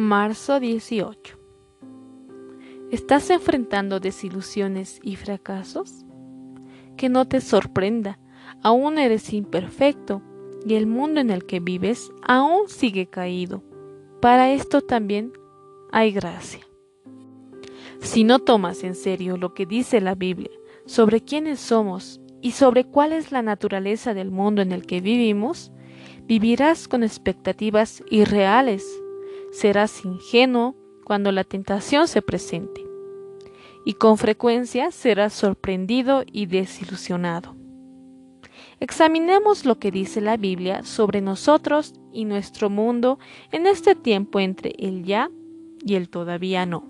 Marzo 18. ¿Estás enfrentando desilusiones y fracasos? Que no te sorprenda, aún eres imperfecto y el mundo en el que vives aún sigue caído. Para esto también hay gracia. Si no tomas en serio lo que dice la Biblia sobre quiénes somos y sobre cuál es la naturaleza del mundo en el que vivimos, vivirás con expectativas irreales serás ingenuo cuando la tentación se presente y con frecuencia serás sorprendido y desilusionado. Examinemos lo que dice la Biblia sobre nosotros y nuestro mundo en este tiempo entre el ya y el todavía no.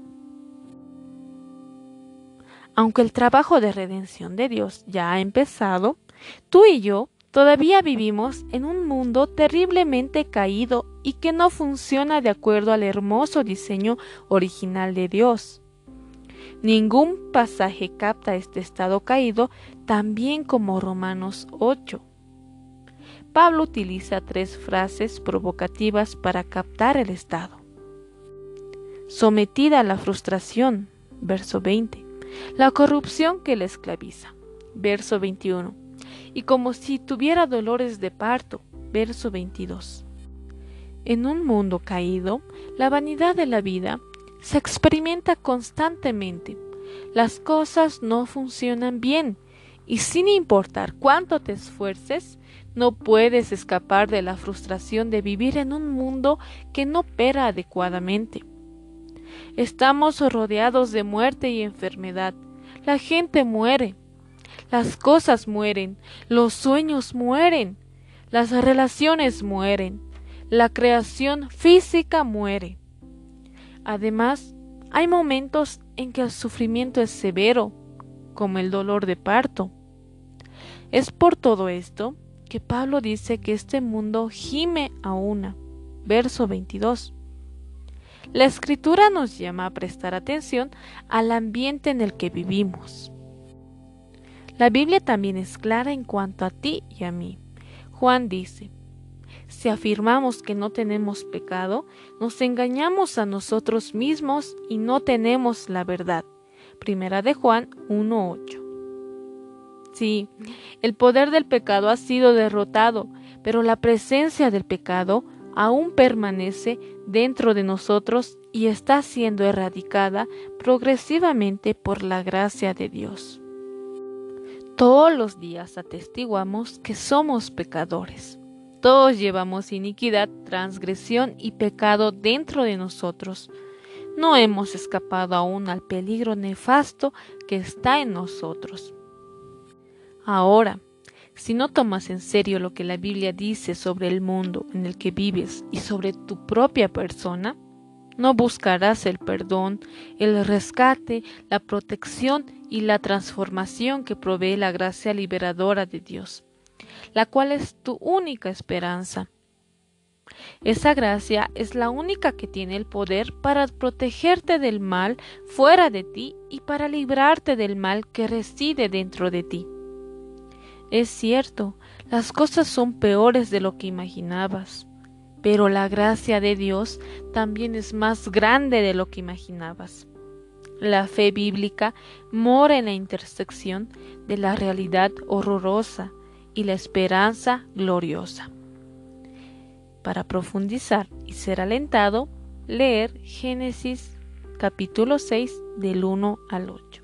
Aunque el trabajo de redención de Dios ya ha empezado, tú y yo Todavía vivimos en un mundo terriblemente caído y que no funciona de acuerdo al hermoso diseño original de Dios. Ningún pasaje capta este estado caído tan bien como Romanos 8. Pablo utiliza tres frases provocativas para captar el estado. Sometida a la frustración, verso 20. La corrupción que le esclaviza, verso 21 y como si tuviera dolores de parto. Verso 22. En un mundo caído, la vanidad de la vida se experimenta constantemente. Las cosas no funcionan bien y sin importar cuánto te esfuerces, no puedes escapar de la frustración de vivir en un mundo que no opera adecuadamente. Estamos rodeados de muerte y enfermedad. La gente muere, las cosas mueren, los sueños mueren, las relaciones mueren, la creación física muere. Además, hay momentos en que el sufrimiento es severo, como el dolor de parto. Es por todo esto que Pablo dice que este mundo gime a una. Verso 22. La escritura nos llama a prestar atención al ambiente en el que vivimos. La Biblia también es clara en cuanto a ti y a mí. Juan dice, si afirmamos que no tenemos pecado, nos engañamos a nosotros mismos y no tenemos la verdad. Primera de Juan 1.8. Sí, el poder del pecado ha sido derrotado, pero la presencia del pecado aún permanece dentro de nosotros y está siendo erradicada progresivamente por la gracia de Dios. Todos los días atestiguamos que somos pecadores. Todos llevamos iniquidad, transgresión y pecado dentro de nosotros. No hemos escapado aún al peligro nefasto que está en nosotros. Ahora, si no tomas en serio lo que la Biblia dice sobre el mundo en el que vives y sobre tu propia persona, no buscarás el perdón, el rescate, la protección y la transformación que provee la gracia liberadora de Dios, la cual es tu única esperanza. Esa gracia es la única que tiene el poder para protegerte del mal fuera de ti y para librarte del mal que reside dentro de ti. Es cierto, las cosas son peores de lo que imaginabas. Pero la gracia de Dios también es más grande de lo que imaginabas. La fe bíblica mora en la intersección de la realidad horrorosa y la esperanza gloriosa. Para profundizar y ser alentado, leer Génesis capítulo 6 del 1 al 8.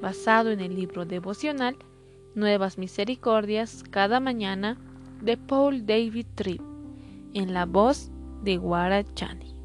Basado en el libro devocional Nuevas Misericordias cada mañana de Paul David Tripp, en la voz de Guara Chani.